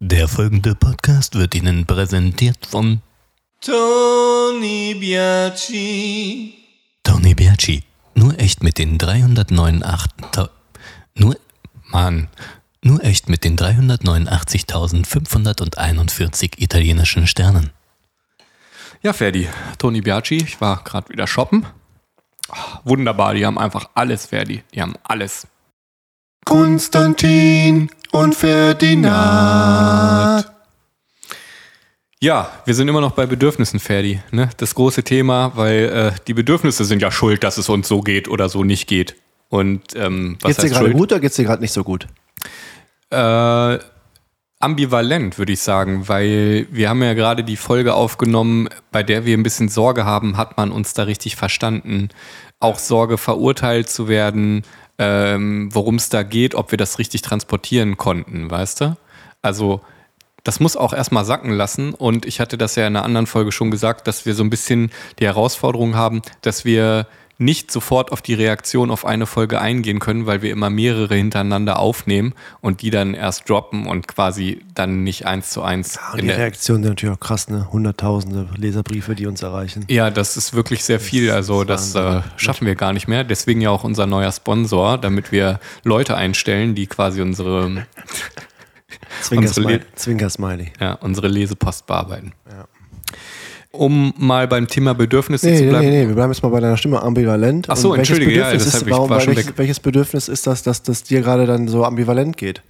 Der folgende Podcast wird Ihnen präsentiert von Tony Biaci. Tony Biaci. Nur echt mit den 389. Ta- Nur. Mann. Nur echt mit den 389.541 italienischen Sternen. Ja, Ferdi, Tony Biaci, ich war gerade wieder shoppen. Ah, wunderbar, die haben einfach alles, Ferdi. Die haben alles. Konstantin und Ferdinand. Ja, wir sind immer noch bei Bedürfnissen, Ferdi. Ne? Das große Thema, weil äh, die Bedürfnisse sind ja schuld, dass es uns so geht oder so nicht geht. Und ähm, was Geht's dir gerade gut oder geht's dir gerade nicht so gut? Äh, ambivalent, würde ich sagen, weil wir haben ja gerade die Folge aufgenommen, bei der wir ein bisschen Sorge haben, hat man uns da richtig verstanden? Auch Sorge, verurteilt zu werden, ähm, worum es da geht, ob wir das richtig transportieren konnten, weißt du? Also, das muss auch erstmal sacken lassen. Und ich hatte das ja in einer anderen Folge schon gesagt, dass wir so ein bisschen die Herausforderung haben, dass wir nicht sofort auf die Reaktion auf eine Folge eingehen können, weil wir immer mehrere hintereinander aufnehmen und die dann erst droppen und quasi dann nicht eins zu eins. Und in die Reaktionen sind natürlich auch krass, ne? Hunderttausende Leserbriefe, die uns erreichen. ja, das ist wirklich sehr viel. Also das äh, schaffen wir gar nicht mehr. Deswegen ja auch unser neuer Sponsor, damit wir Leute einstellen, die quasi unsere, Zwinkersmiley. Le- Zwinkersmiley. ja, unsere Lesepost bearbeiten. Um mal beim Thema Bedürfnisse Nee, zu nee, bleiben. nee, nee, wir bleiben jetzt mal bei deiner Stimme ambivalent. Ach so, Und entschuldige, ja, Bedürfnis das ist, ich- warum, welches, welches Bedürfnis ist das, dass das dir gerade dann so ambivalent geht?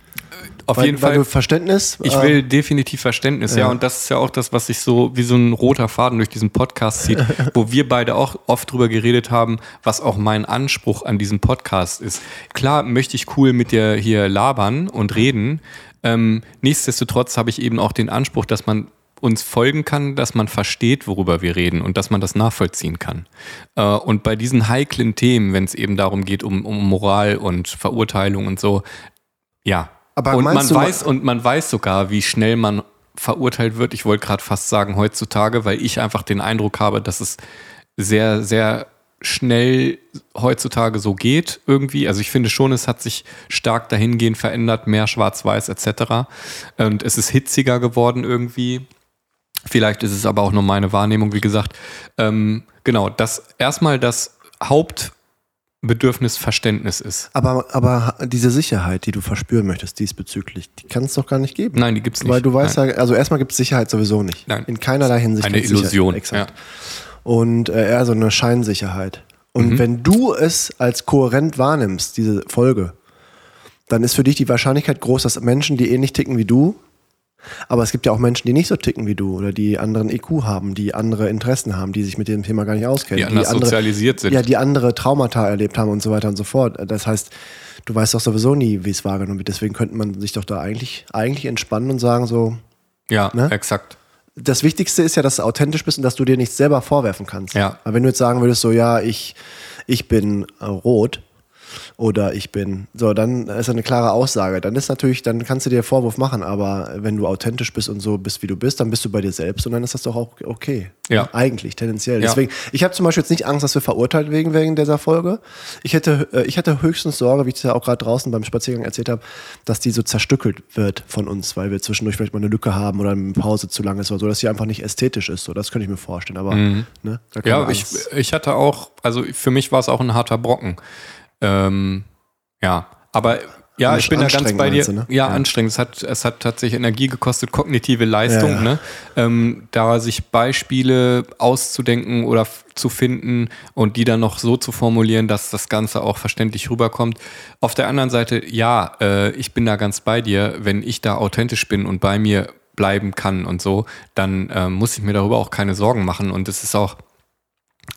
Auf weil, jeden weil Fall. du Verständnis. Ich äh, will definitiv Verständnis, ja. Ja. Und das ist ja auch das, was sich so wie so ein roter Faden durch diesen Podcast zieht, wo wir beide auch oft drüber geredet haben, was auch mein Anspruch an diesem Podcast ist. Klar möchte ich cool mit dir hier labern und reden. Ähm, nichtsdestotrotz habe ich eben auch den Anspruch, dass man uns folgen kann, dass man versteht, worüber wir reden und dass man das nachvollziehen kann. Äh, und bei diesen heiklen Themen, wenn es eben darum geht, um, um Moral und Verurteilung und so, ja. Aber und man du- weiß und man weiß sogar, wie schnell man verurteilt wird. Ich wollte gerade fast sagen heutzutage, weil ich einfach den Eindruck habe, dass es sehr, sehr schnell heutzutage so geht irgendwie. Also ich finde schon, es hat sich stark dahingehend verändert, mehr Schwarz-Weiß etc. Und es ist hitziger geworden irgendwie. Vielleicht ist es aber auch nur meine Wahrnehmung, wie gesagt. Ähm, genau, dass erstmal das Hauptbedürfnis Verständnis ist. aber, aber diese Sicherheit, die du verspüren möchtest diesbezüglich, die kann es doch gar nicht geben. Nein, die gibt's nicht. Weil du weißt Nein. ja, also erstmal gibt es Sicherheit sowieso nicht. Nein. In keinerlei Hinsicht. Eine. Illusion, Exakt. Und äh, eher so eine Scheinsicherheit. Und wenn du es als kohärent wahrnimmst, diese Folge, dann ist für dich die Wahrscheinlichkeit groß, dass Menschen, die ähnlich ticken wie du, aber es gibt ja auch Menschen, die nicht so ticken wie du oder die anderen IQ haben, die andere Interessen haben, die sich mit dem Thema gar nicht auskennen. Die anders andere, sozialisiert sind. Ja, die andere Traumata erlebt haben und so weiter und so fort. Das heißt, du weißt doch sowieso nie, wie es wahrgenommen wird. Deswegen könnte man sich doch da eigentlich, eigentlich entspannen und sagen so, Ja, Ne? exakt. das Wichtigste ist ja, dass du authentisch bist und dass du dir nichts selber vorwerfen kannst. Ja. Aber wenn du jetzt sagen würdest, so, ja, ich, ich bin rot oder ich bin, so, dann ist eine klare Aussage. Dann ist natürlich, dann kannst du dir Vorwurf machen, aber wenn du authentisch bist und so bist, wie du bist, dann bist du bei dir selbst und dann ist das doch auch okay. Ja. Eigentlich, tendenziell. Ja. Deswegen, ich habe zum Beispiel jetzt nicht Angst, dass wir verurteilt wegen, wegen dieser Folge. Ich hätte, äh, ich hätte höchstens Sorge, wie ich es ja auch gerade draußen beim Spaziergang erzählt habe, dass die so zerstückelt wird von uns, weil wir zwischendurch vielleicht mal eine Lücke haben oder eine Pause zu lang ist oder so, dass sie einfach nicht ästhetisch ist. So, das könnte ich mir vorstellen. Aber ne, da kann Ja, ich, ich hatte auch, also für mich war es auch ein harter Brocken. Ähm, ja, aber ja, ich bin da ganz bei dir. du, ne? ja, Ja. anstrengend. Es hat, es hat tatsächlich Energie gekostet, kognitive Leistung, Ja, ja. Ne? Ähm, da sich Beispiele auszudenken oder zu finden und die dann noch so zu formulieren, dass das Ganze auch verständlich rüberkommt. Auf der anderen Seite, ja, äh, ich bin da ganz bei dir. Wenn ich da authentisch bin und bei mir bleiben kann und so, dann äh, muss ich mir darüber auch keine Sorgen machen. Und es ist auch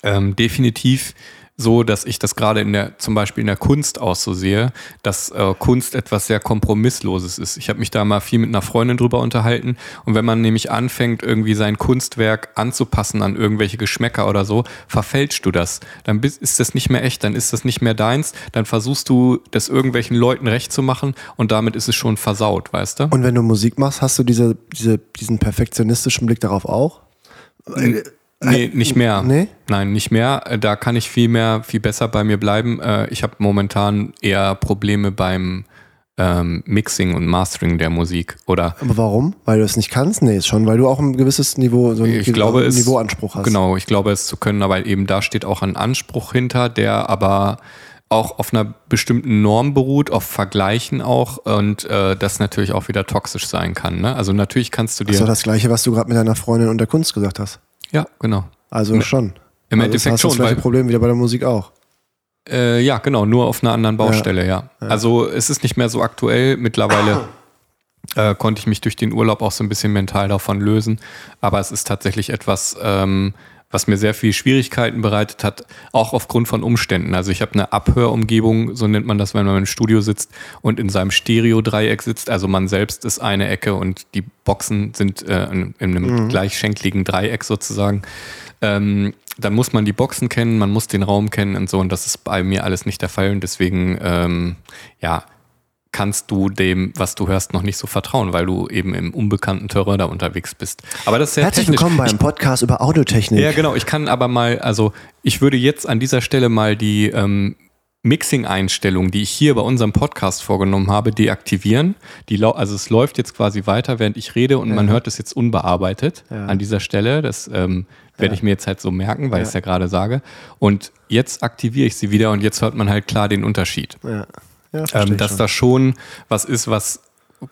ähm, definitiv so, dass ich das gerade in der, zum Beispiel in der Kunst auch so sehe, dass äh, Kunst etwas sehr Kompromissloses ist. Ich habe mich da mal viel mit einer Freundin drüber unterhalten und wenn man nämlich anfängt, irgendwie sein Kunstwerk anzupassen an irgendwelche Geschmäcker oder so, verfälschst du das. Dann bist, ist das nicht mehr echt, dann ist das nicht mehr deins, dann versuchst du, das irgendwelchen Leuten recht zu machen und damit ist es schon versaut, weißt du? Und wenn du Musik machst, hast du diese, diese, diesen perfektionistischen Blick darauf auch? Nee, nicht mehr. Nee? Nein, nicht mehr. Äh, Da kann ich viel mehr, viel besser bei mir bleiben. Äh, Ich habe momentan eher Probleme beim ähm, Mixing und Mastering der Musik. Oder Aber warum? Weil du es nicht kannst? Nee, ist schon, weil du auch ein gewisses Niveau, so einen glaube, es, Niveauanspruch hast. Genau, ich glaube es zu können, aber eben da steht auch ein Anspruch hinter, der aber auch auf einer bestimmten Norm beruht, auf Vergleichen auch und äh, das natürlich auch wieder toxisch sein kann. Ne? Also natürlich kannst du dir. Das ist doch das Gleiche, was du gerade mit deiner Freundin und der Kunst gesagt hast. Ja, genau. Also Ne, schon. Im also Endeffekt hast du das schon, gleiche Problem wieder bei der Musik auch. Äh, ja, genau, nur auf einer anderen Baustelle, ja. Also es ist nicht mehr so aktuell. Mittlerweile äh, konnte ich mich durch den Urlaub auch so ein bisschen mental davon lösen. Aber es ist tatsächlich etwas, ähm, was mir sehr viel Schwierigkeiten bereitet hat, auch aufgrund von Umständen. Also ich habe eine Abhörumgebung, so nennt man das, wenn man im Studio sitzt und in seinem Stereo-Dreieck sitzt. Also man selbst ist eine Ecke und die Boxen sind äh, in, in einem gleichschenkligen Dreieck sozusagen. Ähm, dann muss man die Boxen kennen, man muss den Raum kennen und so. Und das ist bei mir alles nicht der Fall. Und deswegen, ähm, ja, kannst du dem, was du hörst, noch nicht so vertrauen, weil du eben im unbekannten Terrain da unterwegs bist. Aber das ist sehr Herzlich technisch. willkommen beim Podcast über Audiotechnik. ja, genau. Ich kann aber mal, also ich würde jetzt an dieser Stelle mal die ähm, Mixing-Einstellung, die ich hier bei unserem Podcast vorgenommen habe, deaktivieren. Die, also es läuft jetzt quasi weiter, während ich rede und man hört es jetzt unbearbeitet Ja. an dieser Stelle. Das ähm, werde ich mir jetzt halt so merken, weil ich es ja gerade sage. Und jetzt aktiviere ich sie wieder und jetzt hört man halt klar den Unterschied. Ja. Ja, Ähm, dass schon. das schon was ist, was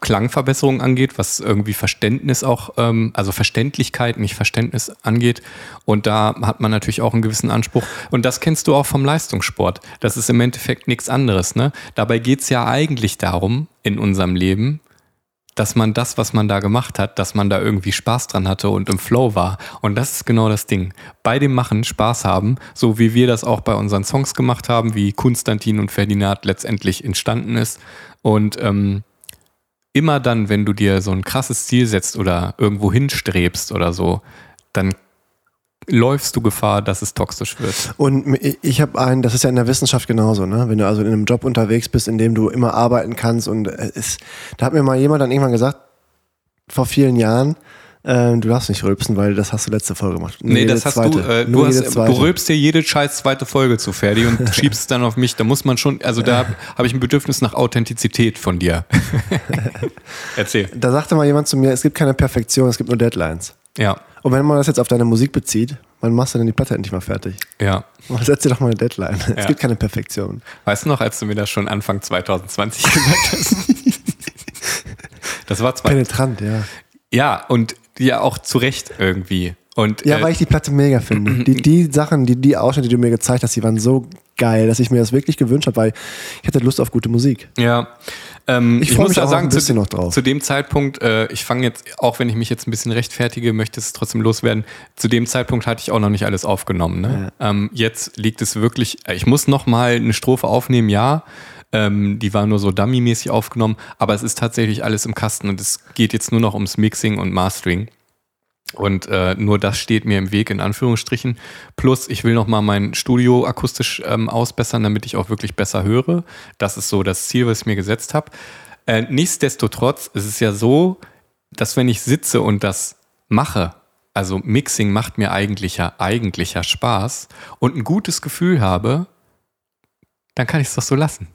Klangverbesserung angeht, was irgendwie Verständnis auch, ähm, also Verständlichkeit, nicht Verständnis angeht. Und da hat man natürlich auch einen gewissen Anspruch. Und das kennst du auch vom Leistungssport. Das ist im Endeffekt nichts anderes. Ne? Dabei geht es ja eigentlich darum, in unserem Leben, dass man das, was man da gemacht hat, dass man da irgendwie Spaß dran hatte und im Flow war. Und das ist genau das Ding. Bei dem Machen Spaß haben, so wie wir das auch bei unseren Songs gemacht haben, wie Konstantin und Ferdinand letztendlich entstanden ist. Und ähm, immer dann, wenn du dir so ein krasses Ziel setzt oder irgendwo hinstrebst oder so, dann läufst du Gefahr, dass es toxisch wird. Und ich- habe einen, das ist ja in der Wissenschaft genauso, ne? Wenn du also in einem Job unterwegs bist, in dem du immer arbeiten kannst und es ist, da hat mir mal jemand dann irgendwann gesagt, vor vielen Jahren, äh, du darfst nicht rülpsen, weil das hast du letzte Folge gemacht. Nee, jede das hast zweite. du. Äh, Nur du, hast, du rülpst dir jede scheiß zweite Folge zu Ferdi und schiebst es dann auf mich. Da muss man schon, also da habe ich ein Bedürfnis nach Authentizität von dir. Erzähl. Da sagte mal jemand zu mir, es gibt keine Perfektion, es gibt nur Deadlines. Ja, Und wenn man das jetzt auf deine Musik bezieht, wann machst du denn die Platte endlich mal fertig? ja. Setz dir doch mal eine Deadline. Es Ja. gibt keine Perfektion. Weißt du noch, als du mir das schon Anfang 2020 gesagt hast? Das war zwei. Penetrant, ja. Ja, und ja auch zu Recht irgendwie. Und, Ja, äh, weil ich die Platte mega finde. Die, die Sachen, die, die Ausschnitte, die du mir gezeigt hast, die waren so geil, dass ich mir das wirklich gewünscht habe, weil ich hatte Lust auf gute Musik. Ja. Ähm, Ich ich muss mich da auch sagen, ein bisschen zu, noch drauf. zu dem Zeitpunkt, äh, ich fange jetzt, auch wenn ich mich jetzt ein bisschen rechtfertige, möchte es trotzdem loswerden. Zu dem Zeitpunkt hatte ich auch noch nicht alles aufgenommen. Ne? Ähm, jetzt liegt es wirklich, äh, ich muss noch mal eine Strophe aufnehmen, ja. Ähm, die war nur so dummy-mäßig aufgenommen, aber es ist tatsächlich alles im Kasten und es geht jetzt nur noch ums Mixing und Mastering. Und äh, nur das steht mir im Weg, in Anführungsstrichen. Plus, ich will noch mal mein Studio akustisch ähm, ausbessern, damit ich auch wirklich besser höre. Das ist so das Ziel, was ich mir gesetzt habe. Äh, nichtsdestotrotz ist es ja so, dass wenn ich sitze und das mache, also Mixing macht mir eigentlicher, eigentlicher Spaß und ein gutes Gefühl habe, dann kann ich es doch so lassen.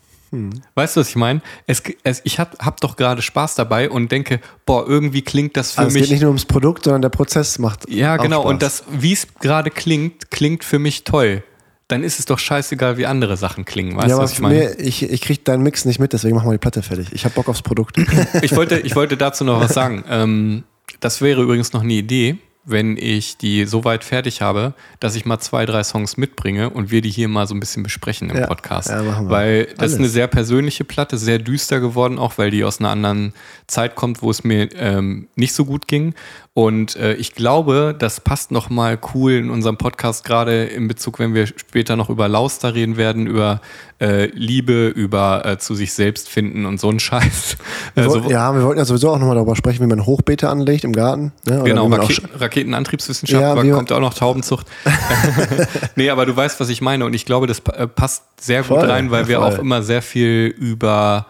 Weißt du, was ich meine? Es, es, ich habe hab doch gerade Spaß dabei und denke, boah, irgendwie klingt das für Also es mich. geht nicht nur ums Produkt, sondern der Prozess macht. Ja, genau. Spaß. Und das, wie es gerade klingt, klingt für mich toll. Dann ist es doch scheißegal, wie andere Sachen klingen. Weißt ja, du, was ich meine? ich, ich krieg deinen Mix nicht mit, deswegen machen wir die Platte fertig. Ich habe Bock aufs Produkt. Ich wollte, ich wollte dazu noch was sagen. Ähm, das wäre übrigens noch eine Idee, wenn ich die so weit fertig habe, dass ich mal zwei, drei Songs mitbringe und wir die hier mal so ein bisschen besprechen im Ja, Podcast. ja, machen wir. weil das Alles. ist eine sehr persönliche Platte, sehr düster geworden, auch weil die aus einer anderen Zeit kommt, wo es mir ähm, nicht so gut ging. Und äh, ich glaube, das passt noch mal cool in unserem Podcast, gerade in Bezug, wenn wir später noch über Lauster reden werden, über äh, Liebe, über äh, zu sich selbst finden und so ein Scheiß. Wir Also, wollten, ja, wir wollten ja sowieso auch nochmal darüber sprechen, wie man Hochbeete anlegt im Garten. Ne? Oder Genau, Raketen, Raketenantriebswissenschaft, Ja, aber kommt auch noch Taubenzucht. nee, aber du weißt, was ich meine. Und ich glaube, das äh, passt sehr gut Voll, rein, weil ja, wir voll. auch immer sehr viel über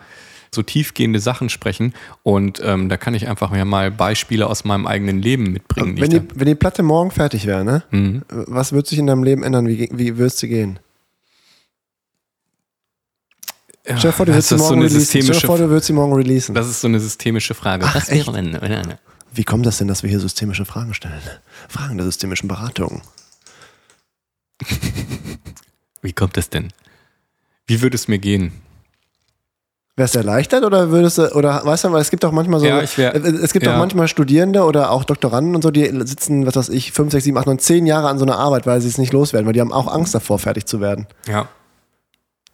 so tiefgehende Sachen sprechen. Und ähm, da kann ich einfach ja mal Beispiele aus meinem eigenen Leben mitbringen. Wenn die wenn die Platte morgen fertig wäre, ne? Mhm. was würde sich in deinem Leben ändern? Wie, wie würdest du gehen? Stell dir vor, du würdest das sie ist so morgen eine releasen. Stell dir vor, du würdest sie morgen releasen. Das ist so eine systemische Frage. Ach, Was echt? wäre, wenn- wenn- Wie kommt das denn, dass wir hier systemische Fragen stellen? Fragen der systemischen Beratung. Wie kommt das denn? Wie würde es mir gehen? Wärst du erleichtert oder würdest du, oder weißt du, weil es gibt auch manchmal so, Ja, ich wär- äh, es gibt ja. auch manchmal Studierende oder auch Doktoranden und so, die sitzen, was weiß ich, 5, 6, 7, 8, 9, 10 Jahre an so einer Arbeit, weil sie es nicht loswerden, weil die haben auch Angst davor, fertig zu werden. Ja.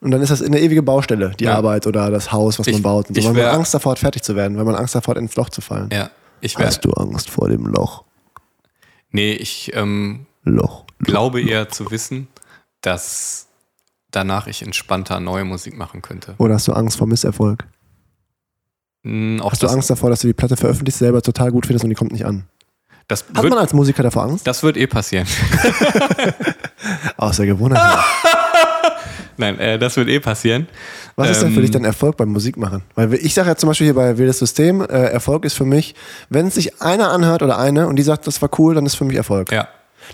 Und dann ist das eine ewige Baustelle, die Ja. Arbeit oder das Haus, was man Ich- baut. Und so, man wär- Angst davor hat, fertig zu werden, weil man Angst davor hat, ins Loch zu fallen. Ja. Ich wäre. Hast du Angst vor dem Loch? Nee, ich ähm, Loch. glaube eher zu wissen, dass danach ich entspannter neue Musik machen könnte. Oder hast du Angst vor Misserfolg? Hm, Hast du Angst davor, dass du die Platte veröffentlichst, selber total gut findest und die kommt nicht an? das Hat wird, man als Musiker davor Angst? das wird eh passieren. Aus der Gewohnheit. Nein, äh, das wird eh passieren. Was ist denn für Ähm, dich dann Erfolg beim Musikmachen? Weil ich sage ja zum Beispiel hier bei Wildes System, äh, Erfolg ist für mich, wenn es sich einer anhört oder eine und die sagt, das war cool, dann ist für mich Erfolg. Ja.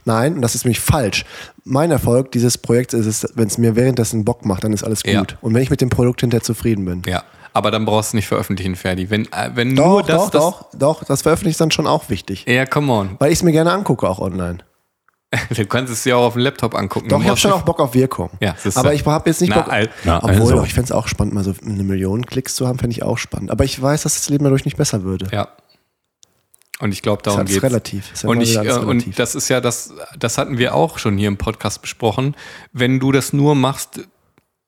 Nein, und das ist nämlich falsch. Mein Erfolg dieses Projekts ist es, wenn es mir währenddessen Bock macht, dann ist alles gut. Ja. Und wenn ich mit dem Produkt hinterher zufrieden bin. Ja. Aber dann brauchst du nicht veröffentlichen, Ferdi. Wenn, äh, wenn Doch, nur das. doch, das, doch, doch, das veröffentliche ich dann schon auch wichtig. Ja, come on. Weil ich es mir gerne angucke, auch online. Du kannst es dir auch auf dem Laptop angucken. Doch, ich habe schon auch Bock auf Wirkung. Ja, aber ich habe jetzt nicht Na, Bock. al- na, obwohl, also. doch, ich fände es auch spannend, mal so eine Million Klicks zu haben, fände ich auch spannend. Aber ich weiß, dass das Leben dadurch nicht besser würde. Ja. Und ich glaube, darum ist geht's. relativ. Ist ja Und, ich, äh, und relativ. das ist ja das, das hatten wir auch schon hier im Podcast besprochen. Wenn du das nur machst,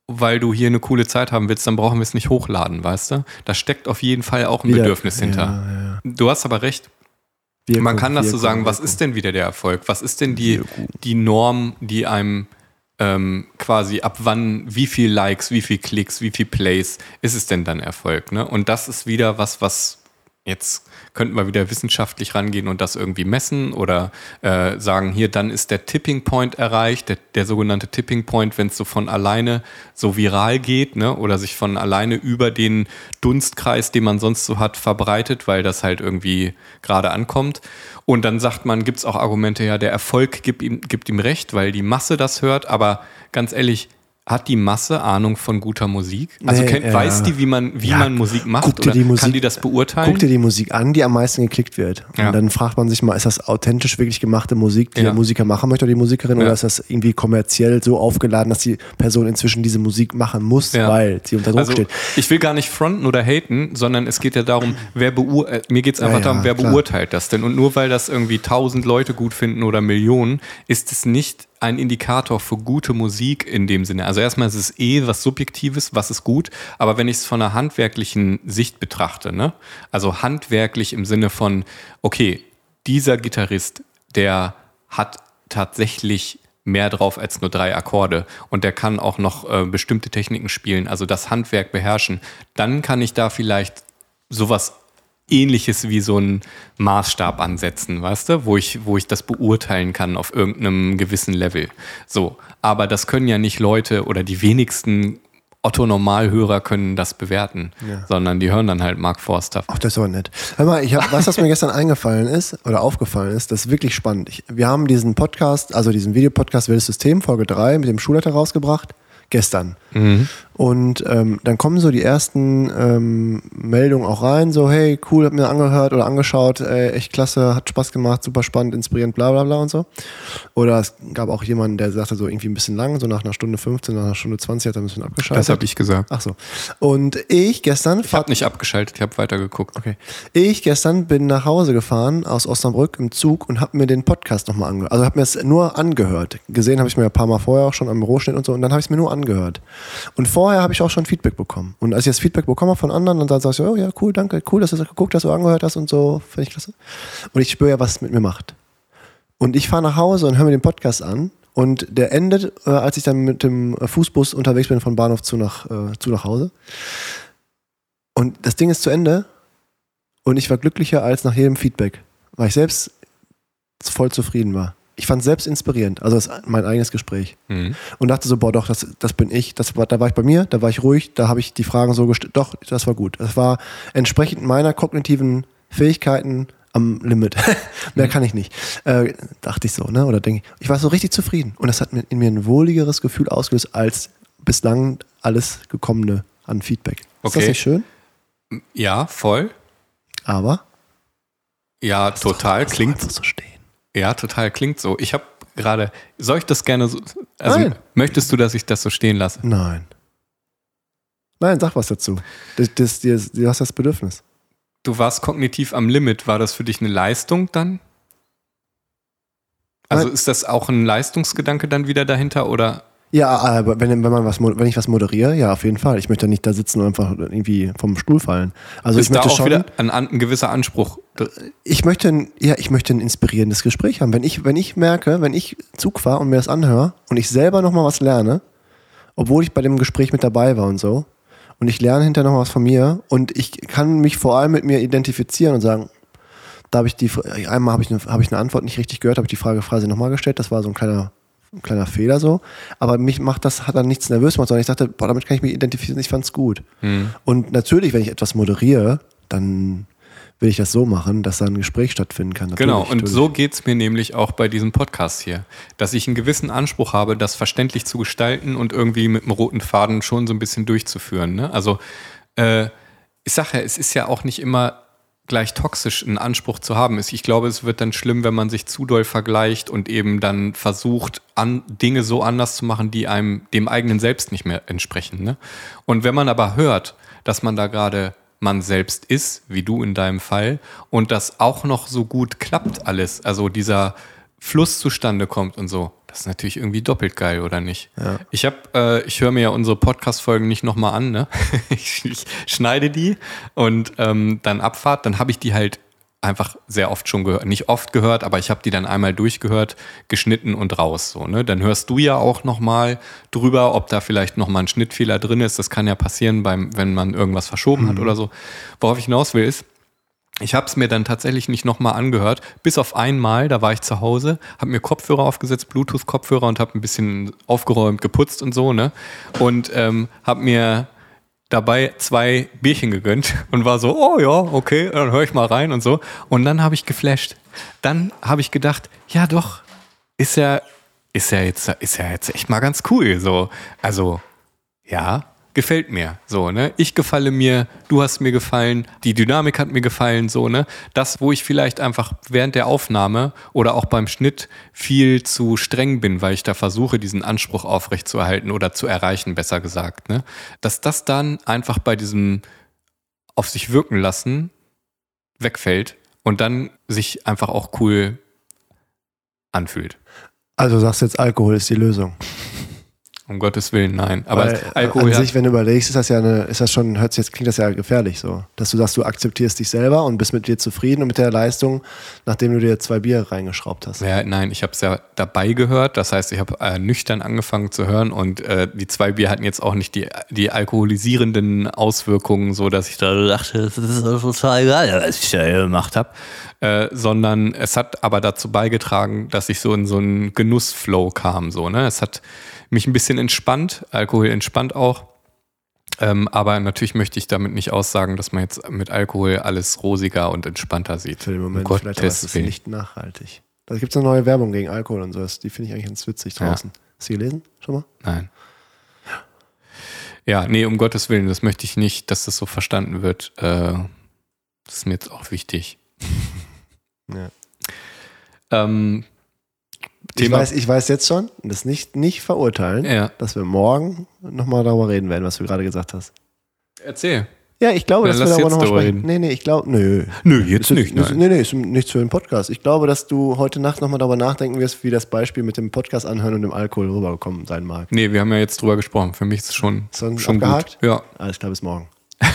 weil du hier eine coole Zeit haben willst, dann brauchen wir es nicht hochladen, weißt du? Da steckt auf jeden Fall auch ein Wieder- Bedürfnis hinter. Ja, ja. Du hast aber recht. Wirkung, Man kann das so Wirkung, sagen, was Wirkung. ist denn wieder der Erfolg? Was ist denn die, die Norm, die einem ähm, quasi ab wann, wie viel Likes, wie viel Klicks, wie viel Plays ist es denn dann Erfolg? Ne? Und das ist wieder was, was jetzt könnten wir wieder wissenschaftlich rangehen und das irgendwie messen oder äh, sagen, hier, dann ist der Tipping Point erreicht, der, der sogenannte Tipping Point, wenn es so von alleine so viral geht ne? oder sich von alleine über den Dunstkreis, den man sonst so hat, verbreitet, weil das halt irgendwie gerade ankommt. Und dann sagt man, gibt es auch Argumente, ja, der Erfolg gibt ihm, gibt ihm recht, weil die Masse das hört, aber ganz ehrlich, hat die Masse Ahnung von guter Musik? Also Nee, kennt, ja. weiß die, wie man, wie Ja, man Musik macht? guck dir oder die Musik- kann die das beurteilen? Guck dir die Musik an, die am meisten geklickt wird. Und Ja. dann fragt man sich mal, ist das authentisch wirklich gemachte Musik, die Ja. der Musiker machen möchte oder die Musikerin, oder ist das irgendwie kommerziell so aufgeladen, dass die Person inzwischen diese Musik machen muss, weil sie unter Druck also, steht? ich will gar nicht fronten oder haten, sondern es geht ja darum, wer beur äh, mir geht es einfach darum, wer klar. beurteilt das denn? Und nur weil das irgendwie tausend Leute gut finden oder Millionen, ist es nicht ein Indikator für gute Musik in dem Sinne. Also erstmal ist es eh was Subjektives, was ist gut, aber wenn ich es von einer handwerklichen Sicht betrachte, ne? also handwerklich im Sinne von, okay, dieser Gitarrist, der hat tatsächlich mehr drauf als nur drei Akkorde und der kann auch noch äh, bestimmte Techniken spielen, also das Handwerk beherrschen, dann kann ich da vielleicht sowas ähnliches wie so einen Maßstab ansetzen, weißt du, wo ich, wo ich das beurteilen kann auf irgendeinem gewissen Level. So, aber das können ja nicht Leute oder die wenigsten Otto-Normalhörer können das bewerten, sondern die hören dann halt Mark Forster. Ach, das ist aber nett. Hör mal, ich hab, was, was mir gestern eingefallen ist oder aufgefallen ist, das ist wirklich spannend. Ich, wir haben diesen Podcast, also diesen Videopodcast Wildes System, Folge 3, mit dem Schulleiter rausgebracht. Gestern. Und ähm, dann kommen so die ersten ähm, Meldungen auch rein, so, hey, cool, hab mir angehört oder angeschaut, ey, echt klasse, hat Spaß gemacht, super spannend, inspirierend, bla bla bla und so. Oder es gab auch jemanden, der sagte so irgendwie ein bisschen lang, so nach einer Stunde 15, nach einer Stunde 20 hat er ein bisschen abgeschaltet. Das habe ich gesagt. Ach so. Und ich gestern Ich habe nicht abgeschaltet, ich habe weitergeguckt. Okay. Ich gestern bin nach Hause gefahren aus Osnabrück im Zug und habe mir den Podcast nochmal angehört. Also habe mir es nur angehört. Gesehen habe ich mir ein paar Mal vorher auch schon am Rohschnitt und so und dann habe ich es mir nur angehört. Und vorher habe ich auch schon Feedback bekommen. Und als ich das Feedback bekommen habe von anderen, dann sage ich oh ja, cool, danke, cool, dass du das geguckt hast, du angehört hast und so, finde ich klasse. Und ich spüre ja, was es mit mir macht. Und ich fahre nach Hause und höre mir den Podcast an. Und der endet, äh, als ich dann mit dem Fußbus unterwegs bin von Bahnhof zu nach, äh, zu nach Hause. Und das Ding ist zu Ende. Und ich war glücklicher als nach jedem Feedback, weil ich selbst voll zufrieden war. Ich fand es selbst inspirierend, also das, mein eigenes Gespräch. Mhm. Und dachte so, boah, doch, das, das bin ich. Das war, da war ich bei mir, da war ich ruhig, da habe ich die Fragen so gestellt. Doch, das war gut. Das war entsprechend meiner kognitiven Fähigkeiten am Limit. Mehr kann ich nicht. Äh, dachte ich so, ne? Oder denke ich. Ich war so richtig zufrieden. Und das hat mir, in mir ein wohligeres Gefühl ausgelöst als bislang alles Gekommene an Feedback. Ist Okay. das nicht schön? Ja, voll. Aber Ja, total. Doch Klingt so stehen. Ja, total klingt so. Ich habe gerade, soll ich das gerne so, also Nein. möchtest du, dass ich das so stehen lasse? Nein. Nein, sag was dazu. Das, das, das, du hast das Bedürfnis. Du warst kognitiv am Limit. War das für dich eine Leistung dann? Also Nein. ist das auch ein Leistungsgedanke dann wieder dahinter oder? Ja, aber wenn, wenn, man was, wenn ich was moderiere, ja, auf jeden Fall. Ich möchte nicht da sitzen und einfach irgendwie vom Stuhl fallen. Also ich ist da möchte auch schon, wieder ein, ein gewisser Anspruch? ich möchte, ein, ja, ich möchte ein inspirierendes Gespräch haben. Wenn ich, wenn ich merke, wenn ich Zug fahre und mir das anhöre und ich selber nochmal was lerne, obwohl ich bei dem Gespräch mit dabei war und so, und ich lerne hinterher noch was von mir und ich kann mich vor allem mit mir identifizieren und sagen, da habe ich die, einmal habe ich, eine, habe ich eine Antwort nicht richtig gehört, habe ich die Frage Phrase nochmal gestellt, das war so ein kleiner, ein kleiner Fehler so, aber mich macht das, hat dann nichts nervös gemacht, sondern ich dachte, boah, damit kann ich mich identifizieren, ich fand es gut. Und natürlich, wenn ich etwas moderiere, dann will ich das so machen, dass da ein Gespräch stattfinden kann. Natürlich, Genau, und natürlich. so geht's mir nämlich auch bei diesem Podcast hier. Dass ich einen gewissen Anspruch habe, das verständlich zu gestalten und irgendwie mit einem roten Faden schon so ein bisschen durchzuführen. Ne? Also, äh, ich sage ja, es ist ja auch nicht immer gleich toxisch, einen Anspruch zu haben. Ich glaube, es wird dann schlimm, wenn man sich zu doll vergleicht und eben dann versucht, an, Dinge so anders zu machen, die einem dem eigenen Selbst nicht mehr entsprechen. Ne? Und wenn man aber hört, dass man da gerade man selbst ist, wie du in deinem Fall, und das auch noch so gut klappt alles, also dieser Fluss zustande kommt und so, das ist natürlich irgendwie doppelt geil, oder nicht? Ich habe, äh, ich höre mir ja unsere Podcast-Folgen nicht nochmal an, ne? ich, ich schneide die und ähm, dann Abfahrt, dann habe ich die halt einfach sehr oft schon gehört, nicht oft gehört, aber ich habe die dann einmal durchgehört, geschnitten und raus. So, ne? Dann hörst du ja auch nochmal drüber, ob da vielleicht nochmal ein Schnittfehler drin ist. Das kann ja passieren, beim, wenn man irgendwas verschoben hat oder so. Worauf ich hinaus will, ist, ich habe es mir dann tatsächlich nicht nochmal angehört, bis auf einmal, da war ich zu Hause, habe mir Kopfhörer aufgesetzt, Bluetooth-Kopfhörer und habe ein bisschen aufgeräumt, geputzt und so, ne? Und ähm, habe mir dabei zwei Bierchen gegönnt und war so, oh ja, okay, dann höre ich mal rein und so. Und dann habe ich geflasht. Dann habe ich gedacht, ja doch, ist ja, ist ja jetzt, ist ja jetzt echt mal ganz cool. So, also ja, gefällt mir. So, ne? Ich gefalle mir, du hast mir gefallen, die Dynamik hat mir gefallen, so, ne? Das, wo ich vielleicht einfach während der Aufnahme oder auch beim Schnitt viel zu streng bin, weil ich da versuche, diesen Anspruch aufrechtzuerhalten oder zu erreichen, besser gesagt, ne? Dass das dann einfach bei diesem auf sich wirken lassen wegfällt und dann sich einfach auch cool anfühlt. Also sagst jetzt, Alkohol ist die Lösung. Um Gottes Willen, nein. Aber Weil, Alkohol an sich, wenn du überlegst, ist das ja eine, ist das schon, hört sich jetzt, klingt das ja gefährlich so. Dass du sagst, du akzeptierst dich selber und bist mit dir zufrieden und mit der Leistung, nachdem du dir zwei Bier reingeschraubt hast. Ja, nein, ich habe es ja dabei gehört. Das heißt, ich habe äh, nüchtern angefangen zu hören und äh, die zwei Bier hatten jetzt auch nicht die, die alkoholisierenden Auswirkungen, so dass ich da dachte, das ist doch total geil, was ich da gemacht habe. Äh, sondern es hat aber dazu beigetragen, dass ich so in so einen Genussflow kam. So, ne? Es hat mich ein bisschen entspannt, Alkohol entspannt auch. Ähm, aber natürlich möchte ich damit nicht aussagen, dass man jetzt mit Alkohol alles rosiger und entspannter sieht. Für den Moment Um vielleicht, aber es ist nicht nachhaltig. Da gibt es eine neue Werbung gegen Alkohol und sowas. Die finde ich eigentlich ganz witzig draußen. Hast du gelesen? Schon mal? Nein. Ja, nee, um Gottes Willen, das möchte ich nicht, dass das so verstanden wird. Äh, das ist mir jetzt auch wichtig. Ja. Ähm, Ich Thema, weiß, ich weiß jetzt schon, das nicht, nicht verurteilen, Ja. dass wir morgen nochmal darüber reden werden, was du gerade gesagt hast. erzähl. Ja, ich glaube, dass wir darüber nochmal sprechen. reden. Nee, nee, ich glaube, nö. Nö, jetzt Ist- nicht. ist- Nein. Nee, nee, ist nichts für den Podcast. Ich glaube, dass du heute Nacht nochmal darüber nachdenken wirst, wie das Beispiel mit dem Podcast anhören und dem Alkohol rübergekommen sein mag. Nee, wir haben ja jetzt drüber gesprochen. Für mich ist es schon, Schon schon abgehakt? gut. Ja. Alles klar, bis morgen.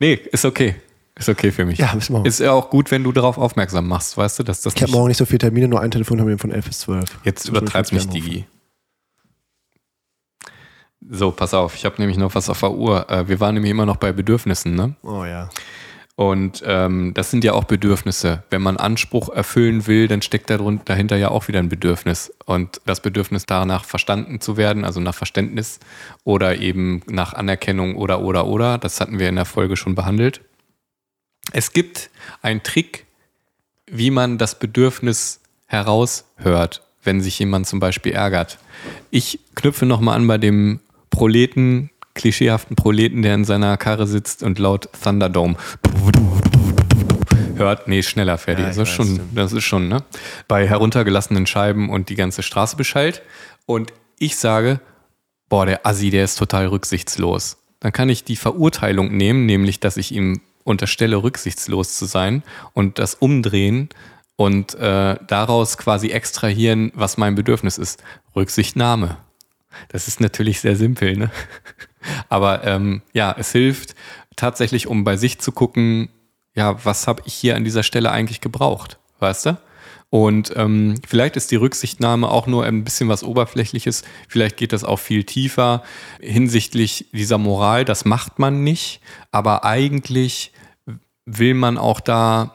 Nee, ist okay. Ist okay für mich. Ja, bis morgen. Ist ja auch gut, wenn du darauf aufmerksam machst, weißt du, dass das Ich habe morgen nicht so viele Termine, nur ein Telefon von 11 bis 12. jetzt Muss mich. Digi. So, pass auf, ich habe nämlich noch was auf der Uhr. Äh, Wir waren nämlich immer noch bei Bedürfnissen, ne? Oh ja. Und ähm, das sind ja auch Bedürfnisse. Wenn man Anspruch erfüllen will, dann steckt dahinter ja auch wieder ein Bedürfnis. Und das Bedürfnis danach verstanden zu werden, also nach Verständnis oder eben nach Anerkennung oder oder oder, das hatten wir in der Folge schon behandelt. Es gibt einen Trick, wie man das Bedürfnis heraushört, wenn sich jemand zum Beispiel ärgert. Ich knüpfe nochmal an bei dem Proleten, klischeehaften Proleten, der in seiner Karre sitzt und laut Thunderdome hört, nee, schneller fertig. Ja, das, ist schon, das ist schon, ne? Bei heruntergelassenen Scheiben und die ganze Straße beschallt. Und ich sage, boah, der Assi, der ist total rücksichtslos. Dann kann ich die Verurteilung nehmen, nämlich, dass ich ihm unterstelle, rücksichtslos zu sein und das umdrehen und äh, daraus quasi extrahieren, was mein Bedürfnis ist. Rücksichtnahme. Das ist natürlich sehr simpel, ne? Aber ähm, ja, es hilft tatsächlich, um bei sich zu gucken, ja, was habe ich hier an dieser Stelle eigentlich gebraucht, weißt du? Und ähm, vielleicht ist die Rücksichtnahme auch nur ein bisschen was Oberflächliches, vielleicht geht das auch viel tiefer hinsichtlich dieser Moral, das macht man nicht, aber eigentlich will man auch da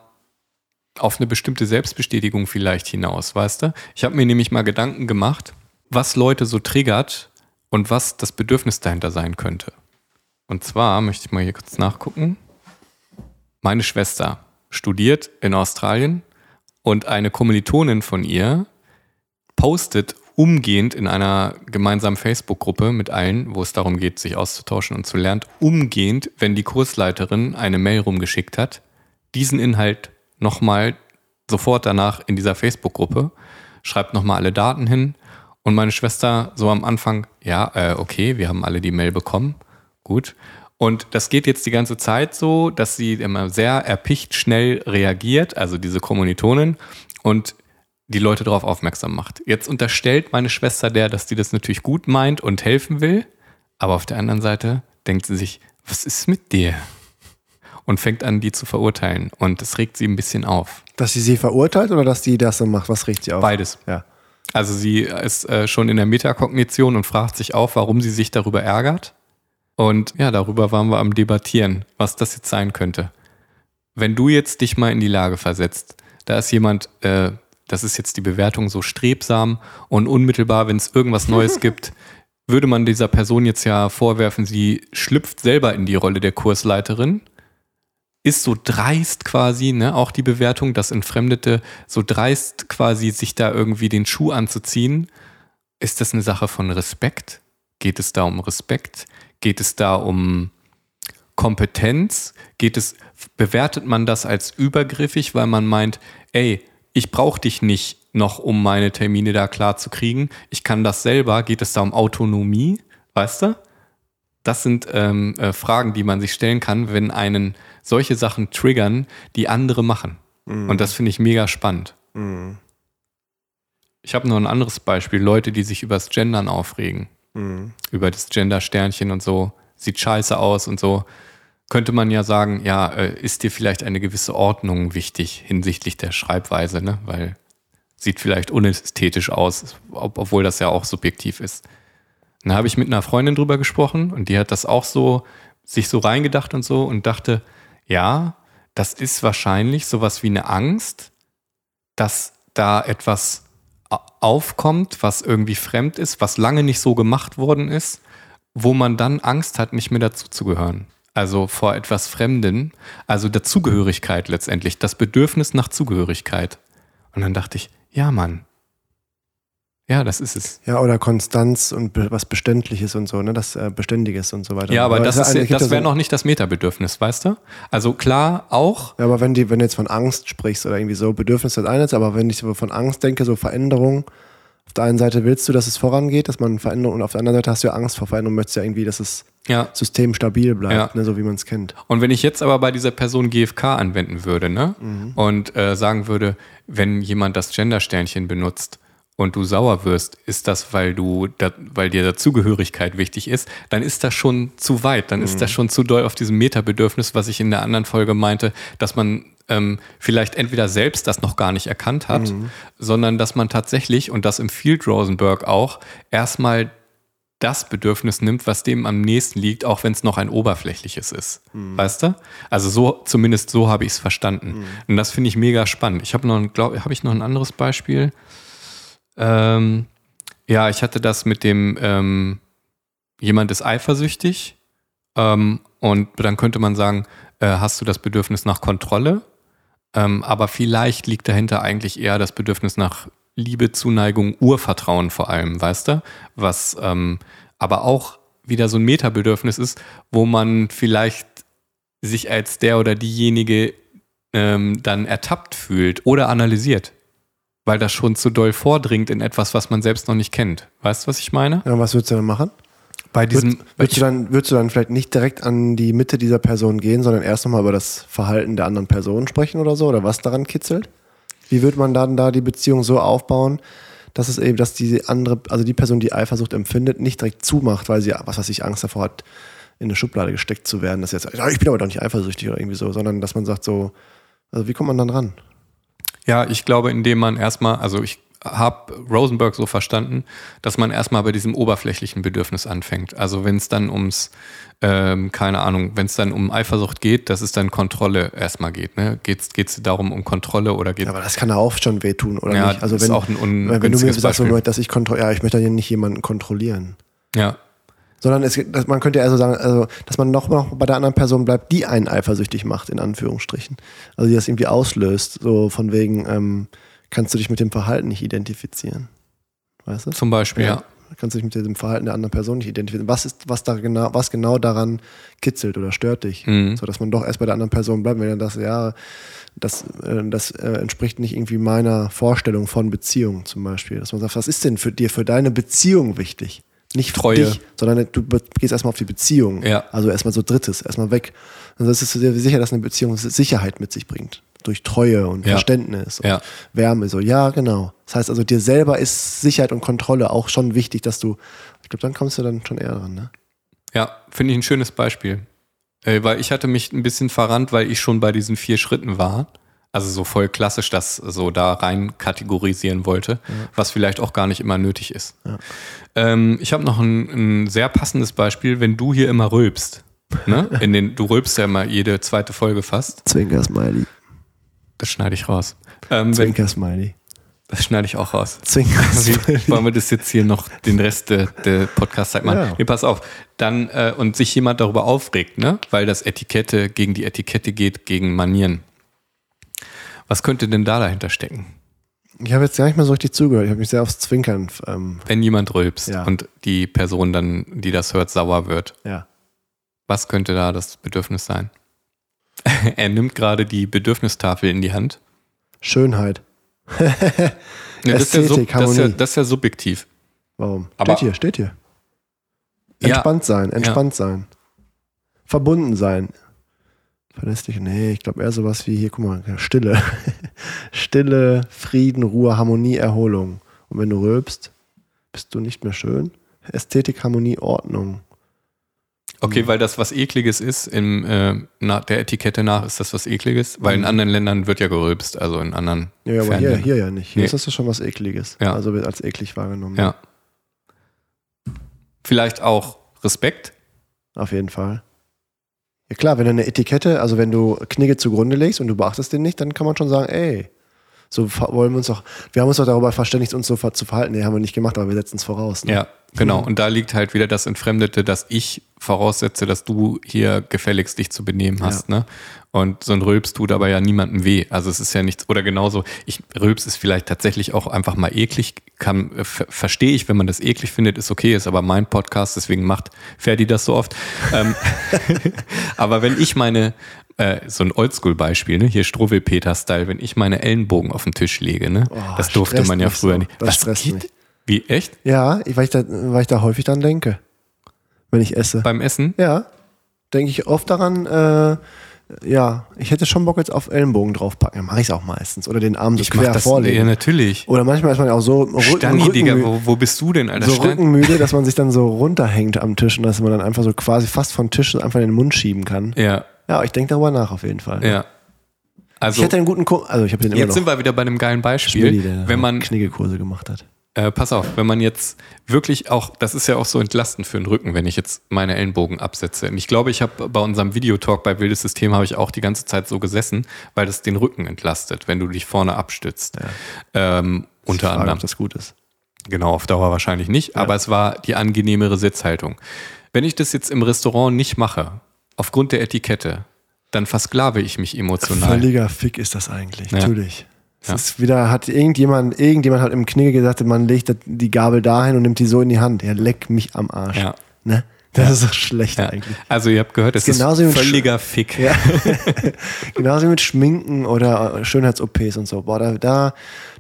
auf eine bestimmte Selbstbestätigung vielleicht hinaus, weißt du? Ich habe mir nämlich mal Gedanken gemacht, was Leute so triggert und was das Bedürfnis dahinter sein könnte. Und zwar möchte ich mal hier kurz nachgucken. Meine Schwester studiert in Australien und eine Kommilitonin von ihr postet umgehend in einer gemeinsamen Facebook-Gruppe mit allen, wo es darum geht, sich auszutauschen und zu lernen, umgehend, wenn die Kursleiterin eine Mail rumgeschickt hat, diesen Inhalt nochmal sofort danach in dieser Facebook-Gruppe, schreibt nochmal alle Daten hin und meine Schwester so am Anfang, ja, äh, okay, wir haben alle die Mail bekommen, gut. Und das geht jetzt die ganze Zeit so, dass sie immer sehr erpicht schnell reagiert, also diese Kommilitonin, und die Leute darauf aufmerksam macht. Jetzt unterstellt meine Schwester der, dass die das natürlich gut meint und helfen will, aber auf der anderen Seite denkt sie sich, was ist mit dir? Und fängt an, die zu verurteilen. Und das regt sie ein bisschen auf. Dass sie sie verurteilt oder dass die das so macht? Was riecht sie auf? Beides. Ja. Also sie ist äh, schon in der Metakognition und fragt sich auch, warum sie sich darüber ärgert. Und ja, darüber waren wir am Debattieren, was das jetzt sein könnte. Wenn du jetzt dich mal in die Lage versetzt, da ist jemand, äh, das ist jetzt die Bewertung so strebsam und unmittelbar, wenn es irgendwas Neues gibt, würde man dieser Person jetzt ja vorwerfen, sie schlüpft selber in die Rolle der Kursleiterin, ist so dreist quasi, ne, auch die Bewertung, dass Entfremdete so dreist quasi sich da irgendwie den Schuh anzuziehen. Ist das eine Sache von Respekt? Geht es da um Respekt? Geht es da um Kompetenz? Geht es, bewertet man das als übergriffig, weil man meint, ey, ich brauche dich nicht noch, um meine Termine da klar zu kriegen. Ich kann das selber. Geht es da um Autonomie? Weißt du? Das sind ähm, äh, Fragen, die man sich stellen kann, wenn einen solche Sachen triggern, die andere machen. Und das finde ich mega spannend. Mhm. Ich habe noch ein anderes Beispiel. Leute, die sich übers Gendern aufregen. Mhm. Über das Gender-Sternchen und so. Sieht scheiße aus und so. Könnte man ja sagen, ja, äh, ist dir vielleicht eine gewisse Ordnung wichtig hinsichtlich der Schreibweise, ne? Weil sieht vielleicht unästhetisch aus, ob, obwohl das ja auch subjektiv ist. Dann habe ich mit einer Freundin drüber gesprochen und die hat das auch so, sich so reingedacht und so und dachte, ja, das ist wahrscheinlich sowas wie eine Angst, dass da etwas aufkommt, was irgendwie fremd ist, was lange nicht so gemacht worden ist, wo man dann Angst hat, nicht mehr dazuzugehören. Also vor etwas Fremden, also Dazugehörigkeit letztendlich, das Bedürfnis nach Zugehörigkeit. Und dann dachte ich, ja, Mann. Ja, das ist es. Ja, oder Konstanz und was Beständiges und so, ne? Das äh, Beständiges und so weiter. Ja, aber das, ist, eine- gibt das ja wäre noch nicht das Metabedürfnis, weißt du? Also klar, auch, Ja, aber wenn, die, wenn du jetzt von Angst sprichst oder irgendwie so, Bedürfnis das ist, aber wenn ich so von Angst denke, so Veränderung, auf der einen Seite willst du, dass es vorangeht, dass man Veränderung, und auf der anderen Seite hast du ja Angst vor Veränderung, möchtest ja irgendwie, dass das ja. System stabil bleibt, Ja. ne, so wie man es kennt. Und wenn ich jetzt aber bei dieser Person GFK anwenden würde, ne? Und äh, sagen würde, wenn jemand das Gender-Sternchen benutzt und du sauer wirst, ist das, weil du, da, weil dir Dazugehörigkeit wichtig ist, dann ist das schon zu weit, dann ist das schon zu doll auf diesem Metabedürfnis, was ich in der anderen Folge meinte, dass man ähm, vielleicht entweder selbst das noch gar nicht erkannt hat, sondern dass man tatsächlich, und das im Field Rosenberg auch, erstmal das Bedürfnis nimmt, was dem am nächsten liegt, auch wenn es noch ein oberflächliches ist. Weißt du? Also so, zumindest so habe ich es verstanden. Und das finde ich mega spannend. Ich habe noch, ein- glaub, habe ich noch ein anderes Beispiel? Ähm, ja, ich hatte das mit dem, ähm, jemand ist eifersüchtig ähm, und dann könnte man sagen, äh, hast du das Bedürfnis nach Kontrolle? Ähm, aber vielleicht liegt dahinter eigentlich eher das Bedürfnis nach Liebe, Zuneigung, Urvertrauen vor allem, weißt du? Was ähm, aber auch wieder so ein Metabedürfnis ist, wo man vielleicht sich als der oder diejenige ähm, dann ertappt fühlt oder analysiert. Weil das schon zu doll vordringt in etwas, was man selbst noch nicht kennt. Weißt du, was ich meine? Ja, was würdest du dann machen? Bei diesem. Würd, würdest, du dann, würdest du dann vielleicht nicht direkt an die Mitte dieser Person gehen, sondern erst nochmal über das Verhalten der anderen Person sprechen oder so? Oder was daran kitzelt? Wie würde man dann da die Beziehung so aufbauen, dass es eben, dass die andere, also die Person, die Eifersucht empfindet, nicht direkt zumacht, weil sie, was weiß ich, Angst davor hat, in eine Schublade gesteckt zu werden, dass jetzt, ja, ich bin aber doch nicht eifersüchtig oder irgendwie so, sondern dass man sagt so, also wie kommt man dann ran? Ja, ich glaube, indem man erstmal, also ich habe Rosenberg so verstanden, dass man erstmal bei diesem oberflächlichen Bedürfnis anfängt. Also wenn es dann ums, ähm, keine Ahnung, wenn es dann um Eifersucht geht, dass es dann Kontrolle erstmal geht. Ne? Geht es darum um Kontrolle oder geht Ja, aber das kann ja auch schon wehtun, oder Ja, nicht? Also das ist wenn, auch ein wenn du mir sagst, so, Beispiel. dass ich kontrolliere, ja, ich möchte ja nicht jemanden kontrollieren. Ja, Sondern es, dass man könnte ja also sagen, also, dass man noch, noch bei der anderen Person bleibt, die einen eifersüchtig macht, in Anführungsstrichen. Also die das irgendwie auslöst, so von wegen, ähm, kannst du dich mit dem Verhalten nicht identifizieren. Weißt du? zum Beispiel, ja. Kannst du dich mit dem Verhalten der anderen Person nicht identifizieren. Was ist, was da genau, was genau daran kitzelt oder stört dich? Mhm. So dass man doch erst bei der anderen Person bleibt, wenn dann das, ja, das, äh, das äh, entspricht nicht irgendwie meiner Vorstellung von Beziehung zum Beispiel. Dass man sagt, was ist denn für dir, für deine Beziehung wichtig? Nicht Treue. dich, sondern du gehst erstmal auf die Beziehung. Ja. Also erstmal so drittes, erstmal weg. Und das ist dir sicher, dass eine Beziehung Sicherheit mit sich bringt. Durch Treue und Ja. Verständnis und Ja. Wärme. So, ja, genau. Das heißt also, dir selber ist Sicherheit und Kontrolle auch schon wichtig, dass du, ich glaube, dann kommst du dann schon eher dran, ne? Ja, finde ich ein schönes Beispiel. Äh, weil ich hatte mich ein bisschen verrannt, weil ich schon bei diesen vier Schritten war. Also so voll klassisch das so da rein kategorisieren wollte, was vielleicht auch gar nicht immer nötig ist. Ähm, ich habe noch ein, ein sehr passendes Beispiel, wenn du hier immer rülpst. Ne? In den, du rülpst ja immer jede zweite Folge fast. Zwinker-Smiley. Das schneide ich raus. Ähm, Zwinker-Smiley. das schneide ich auch raus. Zwinker-Smiley. wollen wir das jetzt hier noch den Rest der, der Podcast-Zeit machen? Ja. Nee, pass auf. Dann, äh, und sich jemand darüber aufregt, ne? Weil das Etikette gegen die Etikette geht, gegen Manieren. Was könnte denn da dahinter stecken? Ich habe jetzt gar nicht mehr so richtig zugehört. Ich habe mich sehr aufs Zwinkern. Ähm, Wenn jemand rülpst Ja. und die Person dann, die das hört, sauer wird, ja. was könnte da das Bedürfnis sein? er nimmt gerade die Bedürfnistafel in die Hand. Schönheit. Ja, das, ist ja Ästhetik, das, ist ja, Harmonie. das ist ja subjektiv. Warum? Aber- steht hier, steht hier. Entspannt sein, entspannt sein. Verbunden sein. Verlässlich, nee, ich glaube eher sowas wie hier, guck mal, Stille. Stille, Frieden, Ruhe, Harmonie, Erholung. Und wenn du rülpst, bist du nicht mehr schön. Ästhetik, Harmonie, Ordnung. Okay, weil das was Ekliges ist, im, äh, na, der Etikette nach ist das was Ekliges, weil in anderen Ländern wird ja gerülpst, also in anderen Ja, aber hier, hier ja nicht. Hier Nee. ist das ja schon was Ekliges. Ja. Also wird als eklig wahrgenommen. Ja. Vielleicht auch Respekt. Auf jeden Fall. Ja klar, wenn du eine Etikette, also wenn du Knigge zugrunde legst und du beachtest den nicht, dann kann man schon sagen, ey, so wollen wir uns doch, wir haben uns doch darüber verständigt, uns so zu verhalten. Nee, haben wir nicht gemacht, aber wir setzen es voraus. Ne? Ja, genau. Und da liegt halt wieder das Entfremdete, dass ich voraussetze, dass du hier gefälligst dich zu benehmen hast. Ne? Und so ein Rülps tut aber ja niemandem weh. Also es ist ja nichts, oder genauso, ich, Rülps ist vielleicht tatsächlich auch einfach mal eklig, kann, ver verstehe ich, wenn man das eklig findet, ist okay, ist aber mein Podcast, deswegen macht Ferdi das so oft. ähm, aber wenn ich meine, äh, so ein Oldschool-Beispiel, ne? hier Struwwel-Peter-Style, wenn ich meine Ellenbogen auf den Tisch lege, ne? Oh, das durfte man ja früher so. nicht. Das Was stresst geht? mich. Wie, echt? Ja, ich- weil ich, da, weil ich da häufig dran denke, wenn ich esse. Beim Essen? Ja, denke ich oft daran, äh, ja, ich hätte schon Bock jetzt auf Ellenbogen draufpacken. Ja, mache ich es auch meistens. Oder den Arm so Ich quer das, vorlegen. ja, natürlich. Oder manchmal ist man ja auch so Stani, Digga, wo, wo bist du denn, Alter? so rückenmüde, dass man sich dann so runterhängt am Tisch und dass man dann einfach so quasi fast vom Tisch einfach in den Mund schieben kann. Ja, Ja, ich denke darüber nach auf jeden Fall. ja. Ich Also, hätte einen guten Kumpel, also ich habe den immer jetzt noch. sind wir wieder bei einem geilen Beispiel. Schmidti, der wenn man, Kniggekurse gemacht hat. äh, pass auf, wenn man jetzt wirklich auch, das ist ja auch so entlastend für den Rücken, wenn ich jetzt meine Ellenbogen absetze. Und ich glaube, ich habe bei unserem Videotalk bei Wildes System habe ich auch die ganze Zeit so gesessen, weil das den Rücken entlastet, wenn du dich vorne abstützt. Ähm, unter Frage, anderem. ob das gut ist. Genau, auf Dauer wahrscheinlich nicht, aber es war die angenehmere Sitzhaltung. Wenn ich das jetzt im Restaurant nicht mache, aufgrund der Etikette, dann versklave ich mich emotional. Völliger Fick ist das eigentlich, Ja. natürlich. Es Ja. ist wieder, hat irgendjemand, irgendjemand hat im Knigge gesagt, man legt die Gabel dahin und nimmt die so in die Hand. Ja, leck mich am Arsch. Ja. Ne? Das ist doch schlecht Ja. eigentlich. Also ihr habt gehört, es ist, mit völliger Fick. Ja. Genauso wie mit Schminken oder Schönheits-OPs und so. Boah, da, da,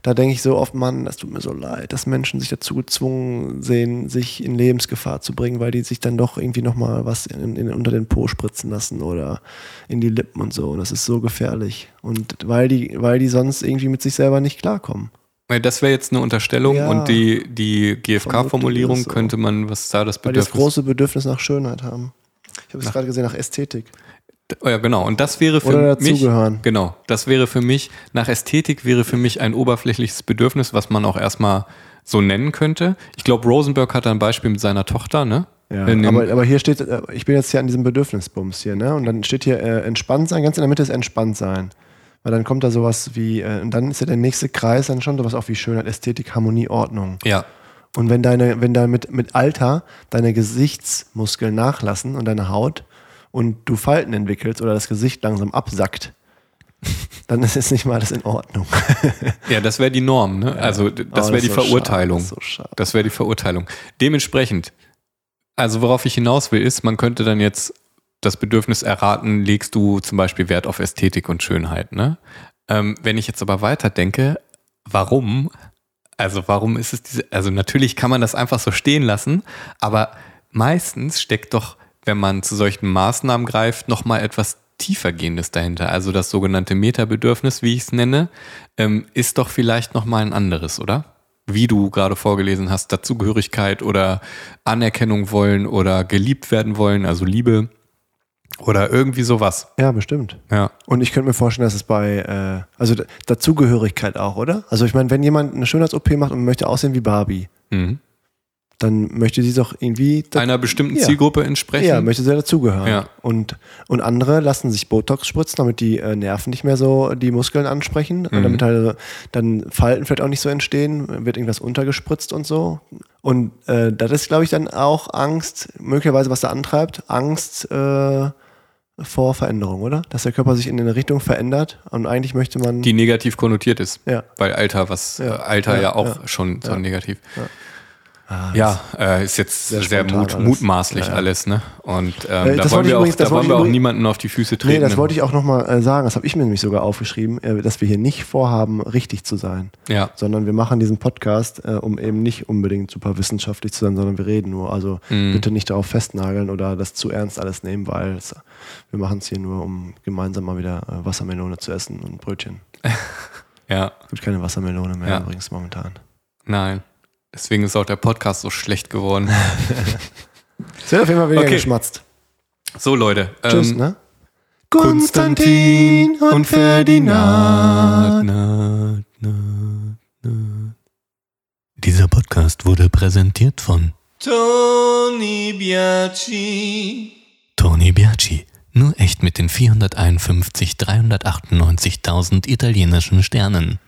da denke ich so oft, Mann, das tut mir so leid, dass Menschen sich dazu gezwungen sehen, sich in Lebensgefahr zu bringen, weil die sich dann doch irgendwie nochmal was in, in, unter den Po spritzen lassen oder in die Lippen und so. Und das ist so gefährlich. Und weil die, weil die sonst irgendwie mit sich selber nicht klarkommen. Weil Das wäre jetzt eine Unterstellung Ja. und die, die GfK-Formulierung so. könnte man, was da das Weil die das Bedürfnis? große Bedürfnis nach Schönheit haben. Ich habe es gerade gesehen, nach Ästhetik. Oh ja, genau. Und das wäre für Oder mich. dazugehören. Genau. Das wäre für mich, nach Ästhetik wäre für mich ein oberflächliches Bedürfnis, was man auch erstmal so nennen könnte. Ich glaube, Rosenberg hat da ein Beispiel mit seiner Tochter, ne? Ja, aber, aber hier steht, äh, ich bin jetzt hier an diesem Bedürfnisbums hier, ne? Und dann steht hier äh, entspannt sein, ganz in der Mitte ist entspannt sein. Weil dann kommt da sowas wie, äh, und dann ist ja der nächste Kreis dann schon sowas auch wie Schönheit, Ästhetik, Harmonie, Ordnung. ja. Und wenn deine, wenn da mit, mit Alter deine Gesichtsmuskeln nachlassen und deine Haut und du Falten entwickelst oder das Gesicht langsam absackt, dann ist es nicht mal alles in Ordnung. Ja, das wäre die Norm, ne? Also das Oh, wäre die so Verurteilung. schade, das so. Das wäre die Verurteilung. Dementsprechend, also worauf ich hinaus will, ist, man könnte dann jetzt das Bedürfnis erraten, legst du zum Beispiel Wert auf Ästhetik und Schönheit, ne? Ähm, wenn ich jetzt aber weiterdenke, warum? Also warum ist es diese, also natürlich kann man das einfach so stehen lassen, aber meistens steckt doch, wenn man zu solchen Maßnahmen greift, nochmal etwas tiefergehendes dahinter. Also das sogenannte Metabedürfnis, wie ich es nenne, ähm, ist doch vielleicht nochmal ein anderes, oder? Wie du gerade vorgelesen hast, Dazugehörigkeit oder Anerkennung wollen oder geliebt werden wollen, also Liebe oder irgendwie sowas. Ja, bestimmt. Ja. Und ich könnte mir vorstellen, dass es bei, äh, also Dazugehörigkeit auch, oder? Also ich meine, wenn jemand eine Schönheits-OP macht und möchte aussehen wie Barbie, Mhm. dann möchte sie doch irgendwie Einer bestimmten Ja. Zielgruppe entsprechen. Ja, möchte sie dazugehören. Ja. Und, und andere lassen sich Botox spritzen, damit die äh, Nerven nicht mehr so die Muskeln ansprechen, Mhm. damit halt dann Falten vielleicht auch nicht so entstehen, wird irgendwas untergespritzt und so. Und äh, das ist, glaube ich, dann auch Angst, möglicherweise was da antreibt, Angst äh, vor Veränderung, oder? Dass der Körper sich in eine Richtung verändert und eigentlich möchte man. die negativ konnotiert ist. Ja. Weil Alter, was Ja. Alter ja, Ja, auch schon so negativ. Ah, Ja, äh, ist jetzt Sehr sehr, mut, alles. mutmaßlich Ja, alles, ne? Und Äh, ähm, da das wollen wollte ich wir auch, übrigens- das da wollen wir auch niemanden auf die Füße treten. Nee, das wollte ich auch nochmal äh, sagen. Das habe ich mir nämlich sogar aufgeschrieben, äh, dass wir hier nicht vorhaben, richtig zu sein. Ja. Sondern wir machen diesen Podcast, äh, um eben nicht unbedingt super wissenschaftlich zu sein, sondern wir reden nur. Also Mhm. bitte nicht darauf festnageln oder das zu ernst alles nehmen, weil es, wir machen es hier nur, um gemeinsam mal wieder äh, Wassermelone zu essen und Brötchen. Ja, Gibt keine Wassermelone mehr Ja. übrigens momentan. nein. Deswegen ist auch der Podcast so schlecht geworden. Es wird auf jeden Fall weniger Okay. geschmatzt. So, Leute. Tschüss, ähm, ne? Konstantin und Ferdinand. Na, na, na. Dieser Podcast wurde präsentiert von Tony Biaci. Tony Biaci. Nur echt mit den 451 398.000 italienischen Sternen.